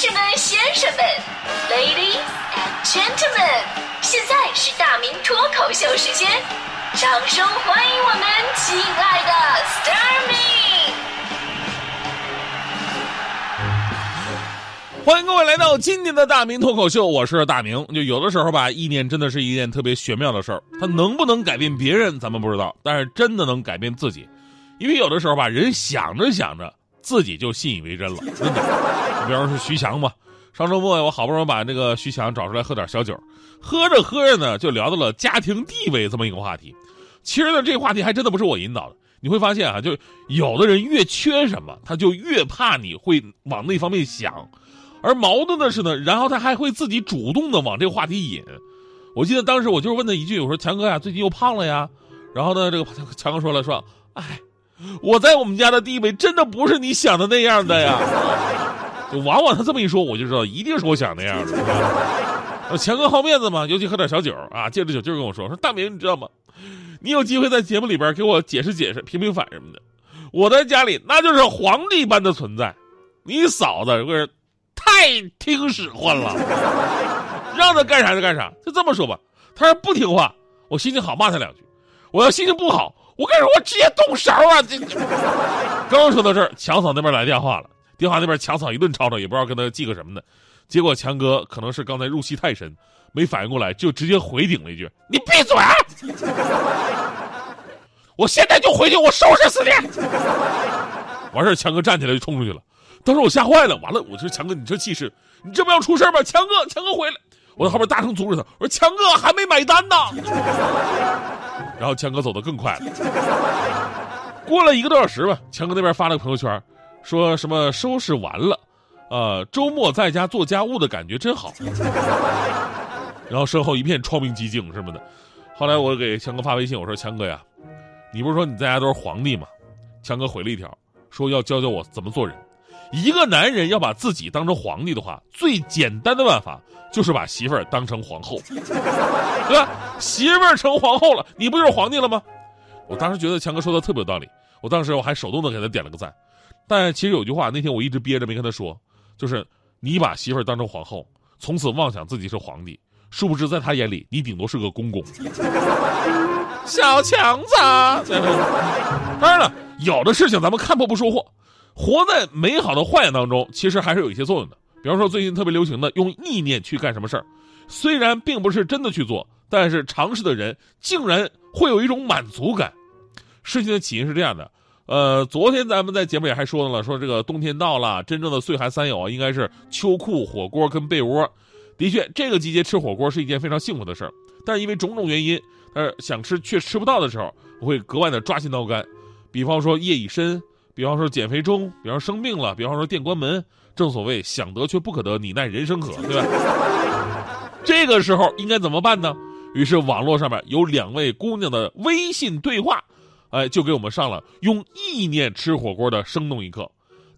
士们、先生们，Ladies and Gentlemen，现在是大明脱口秀时间，掌声欢迎我们亲爱的 s t a r m y 欢迎各位来到今天的大明脱口秀，我是大明。就有的时候吧，意念真的是一件特别玄妙的事儿，它能不能改变别人，咱们不知道，但是真的能改变自己。因为有的时候吧，人想着想着，自己就信以为真了，真的。比方说徐翔吧，上周末，我好不容易把这个徐翔找出来喝点小酒，喝着喝着呢，就聊到了家庭地位这么一个话题。其实呢，这个话题还真的不是我引导的。你会发现啊，就有的人越缺什么，他就越怕你会往那方面想，而矛盾的是呢，然后他还会自己主动的往这个话题引。我记得当时我就是问他一句，我说强哥呀，最近又胖了呀？然后呢，这个强哥说了，说，哎。我在我们家的地位真的不是你想的那样的呀，往往他这么一说，我就知道一定是我想那样的。我强哥好面子嘛，尤其喝点小酒啊，借着酒劲跟我说：“说大明，你知道吗？你有机会在节目里边给我解释解释、平平反什么的。我在家里那就是皇帝般的存在，你嫂子不是太听使唤了，让他干啥就干啥。就这么说吧，他要不听话，我心情好骂他两句；我要心情不好。”我跟你说，我直接动手啊！这刚说到这儿，强嫂那边来电话了。电话那边强嫂一顿吵吵，也不知道跟他记个什么呢。结果强哥可能是刚才入戏太深，没反应过来，就直接回顶了一句：“你闭嘴！我现在就回去，我收拾死你！”完事强哥站起来就冲出去了。当时我吓坏了，完了，我说强哥，你这气势，你这不要出事吧？强哥，强哥回来！我在后边大声阻止他，我说强哥还没买单呢。然后强哥走得更快了。过了一个多小时吧，强哥那边发了个朋友圈，说什么收拾完了，呃，周末在家做家务的感觉真好。然后身后一片窗明几净什么的。后来我给强哥发微信，我说强哥呀，你不是说你在家都是皇帝吗？强哥回了一条，说要教教我怎么做人。一个男人要把自己当成皇帝的话，最简单的办法就是把媳妇儿当成皇后，对吧？媳妇儿成皇后了，你不就是皇帝了吗？我当时觉得强哥说的特别有道理，我当时我还手动的给他点了个赞。但其实有句话，那天我一直憋着没跟他说，就是你把媳妇儿当成皇后，从此妄想自己是皇帝，殊不知在他眼里，你顶多是个公公。小强子，当然了，有的事情咱们看破不说破。活在美好的幻想当中，其实还是有一些作用的。比方说，最近特别流行的用意念去干什么事儿，虽然并不是真的去做，但是尝试的人竟然会有一种满足感。事情的起因是这样的，呃，昨天咱们在节目里还说了，说这个冬天到了，真正的岁寒三友啊，应该是秋裤、火锅跟被窝。的确，这个季节吃火锅是一件非常幸福的事儿，但是因为种种原因，呃，想吃却吃不到的时候，我会格外的抓心挠肝。比方说夜已深。比方说减肥中，比方生病了，比方说店关门，正所谓想得却不可得，你奈人生何，对吧？这个时候应该怎么办呢？于是网络上面有两位姑娘的微信对话，哎，就给我们上了用意念吃火锅的生动一课。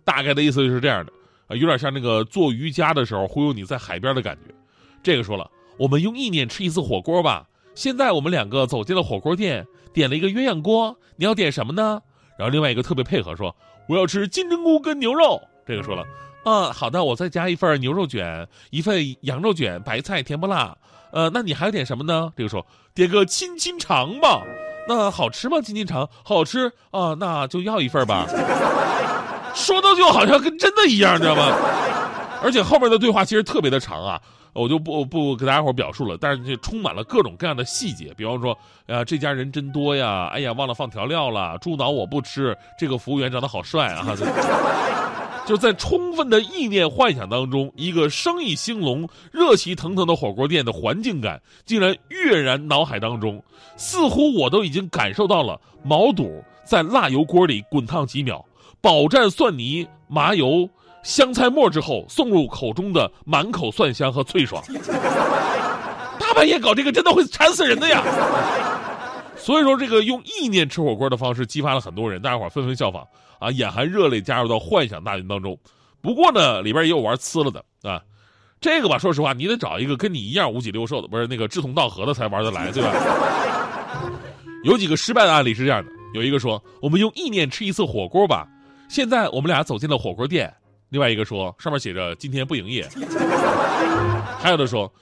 大概的意思就是这样的，啊，有点像那个做瑜伽的时候忽悠你在海边的感觉。这个说了，我们用意念吃一次火锅吧。现在我们两个走进了火锅店，点了一个鸳鸯锅，你要点什么呢？然后另外一个特别配合说：“我要吃金针菇跟牛肉。”这个说了：“啊，好的，我再加一份牛肉卷，一份羊肉卷，白菜甜不辣。呃，那你还要点什么呢？”这个说：“点个亲亲肠吧。”那好吃吗？金金肠好吃啊，那就要一份吧。说的就好像跟真的一样，你知道吗？而且后面的对话其实特别的长啊。我就不不给大家伙表述了，但是这充满了各种各样的细节，比方说，啊，这家人真多呀，哎呀，忘了放调料了，猪脑我不吃，这个服务员长得好帅啊，就在充分的意念幻想当中，一个生意兴隆、热气腾腾的火锅店的环境感竟然跃然脑海当中，似乎我都已经感受到了毛肚在辣油锅里滚烫几秒，饱蘸蒜泥麻油。香菜末之后送入口中的满口蒜香和脆爽，大半夜搞这个真的会馋死人的呀！所以说，这个用意念吃火锅的方式激发了很多人，大家伙纷纷效仿啊，眼含热泪加入到幻想大军当中。不过呢，里边也有玩呲了的啊，这个吧，说实话，你得找一个跟你一样五脊六兽的，不是那个志同道合的才玩得来，对吧？有几个失败的案例是这样的，有一个说，我们用意念吃一次火锅吧，现在我们俩走进了火锅店。另外一个说上面写着今天不营业。还有的说，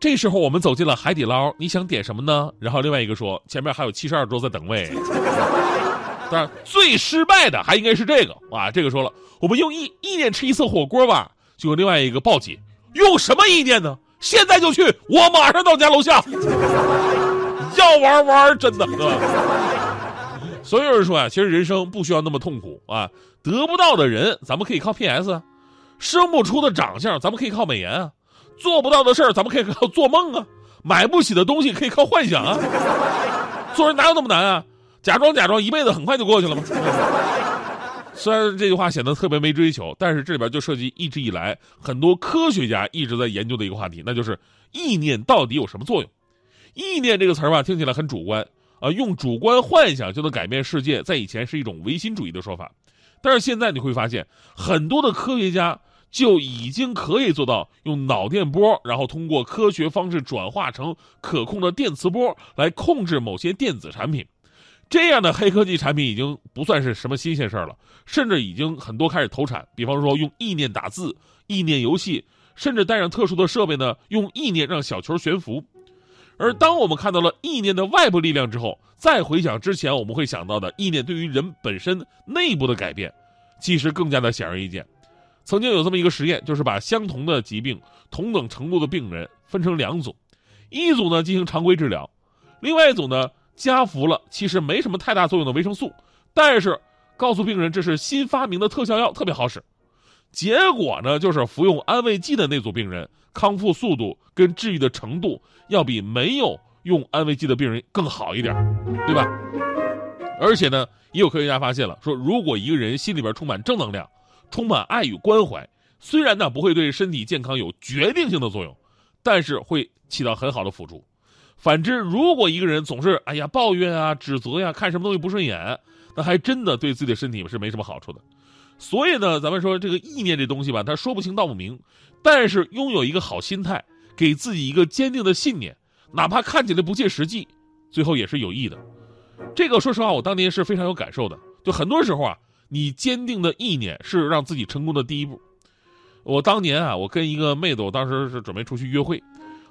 这时候我们走进了海底捞，你想点什么呢？然后另外一个说前面还有七十二桌在等位。当然，最失败的还应该是这个啊！这个说了，我们用意意念吃一次火锅吧。就有另外一个报警，用什么意念呢？现在就去，我马上到家楼下。要玩玩，真的，对吧？所以有人说啊，其实人生不需要那么痛苦啊。得不到的人，咱们可以靠 PS；生不出的长相，咱们可以靠美颜啊；做不到的事儿，咱们可以靠做梦啊；买不起的东西，可以靠幻想啊。做人哪有那么难啊？假装假装，一辈子很快就过去了吗？虽然这句话显得特别没追求，但是这里边就涉及一直以来很多科学家一直在研究的一个话题，那就是意念到底有什么作用？意念这个词儿吧，听起来很主观啊，用主观幻想就能改变世界，在以前是一种唯心主义的说法，但是现在你会发现，很多的科学家就已经可以做到用脑电波，然后通过科学方式转化成可控的电磁波来控制某些电子产品。这样的黑科技产品已经不算是什么新鲜事儿了，甚至已经很多开始投产。比方说用意念打字、意念游戏，甚至带上特殊的设备呢，用意念让小球悬浮。而当我们看到了意念的外部力量之后，再回想之前我们会想到的意念对于人本身内部的改变，其实更加的显而易见。曾经有这么一个实验，就是把相同的疾病、同等程度的病人分成两组，一组呢进行常规治疗，另外一组呢。加服了其实没什么太大作用的维生素，但是告诉病人这是新发明的特效药，特别好使。结果呢，就是服用安慰剂的那组病人康复速度跟治愈的程度要比没有用安慰剂的病人更好一点，对吧？而且呢，也有科学家发现了，说如果一个人心里边充满正能量，充满爱与关怀，虽然呢不会对身体健康有决定性的作用，但是会起到很好的辅助。反之，如果一个人总是哎呀抱怨啊、指责呀、看什么东西不顺眼，那还真的对自己的身体是没什么好处的。所以呢，咱们说这个意念这东西吧，它说不清道不明，但是拥有一个好心态，给自己一个坚定的信念，哪怕看起来不切实际，最后也是有益的。这个说实话，我当年是非常有感受的。就很多时候啊，你坚定的意念是让自己成功的第一步。我当年啊，我跟一个妹子，我当时是准备出去约会。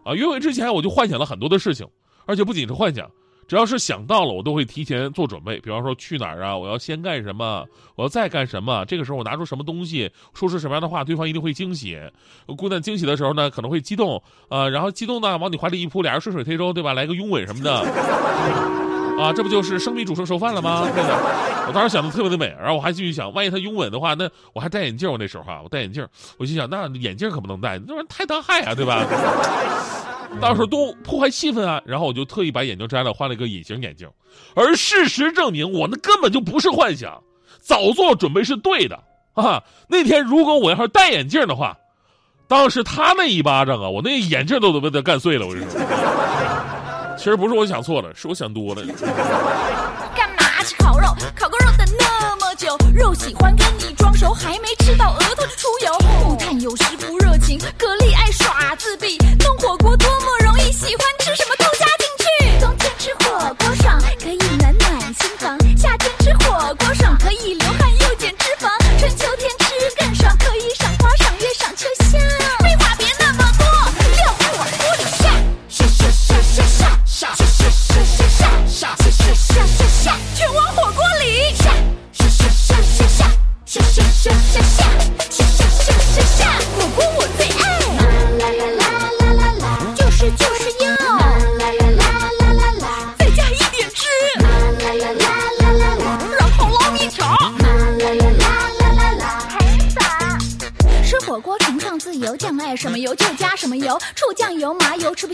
啊，约会之前我就幻想了很多的事情，而且不仅是幻想，只要是想到了，我都会提前做准备。比方说去哪儿啊，我要先干什么，我要再干什么。这个时候我拿出什么东西，说出什么样的话，对方一定会惊喜。姑娘惊喜的时候呢，可能会激动，啊，然后激动呢，往你怀里一扑，俩人顺水推舟，对吧？来个拥吻什么的，啊，这不就是生米煮成熟饭了吗？我当时想的特别的美，然后我还继续想，万一他拥吻的话，那我还戴眼镜，我那时候啊，我戴眼镜，我心想，那眼镜可不能戴，那玩意太当害啊，对吧？到时候多破坏气氛啊！然后我就特意把眼镜摘了，换了一个隐形眼镜。而事实证明，我那根本就不是幻想，早做准备是对的啊！那天如果我要是戴眼镜的话，当时他那一巴掌啊，我那眼镜都得被他干碎了。我跟你说，其实不是我想错了，是我想多了。干嘛吃烤肉？烤个肉等那么久，肉喜欢跟你装熟，还没吃到额头就出油。木炭有时不热情，格力爱耍自闭。弄火锅多么容易，喜欢吃什么都加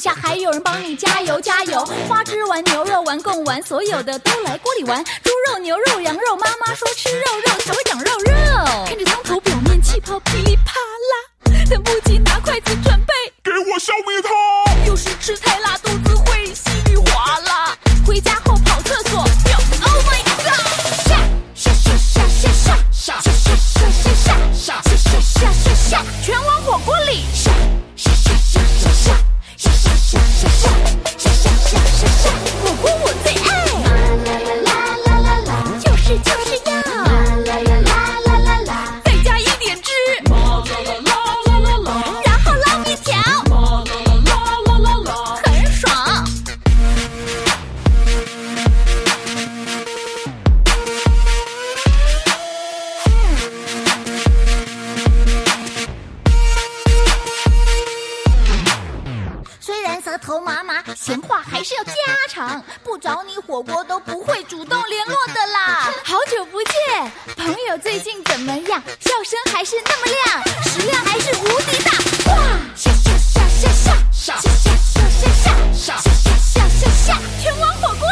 下还有人帮你加油加油。花枝丸、牛肉丸、贡丸，所有的都来锅里玩。猪肉、牛肉、羊肉，妈妈闲话还是要家常，不找你火锅都不会主动联络的啦。好久不见，朋友最近怎么样？笑声还是那么亮，食量还是无敌大。哇！下下下下下下下下下下下下下下下，全网火。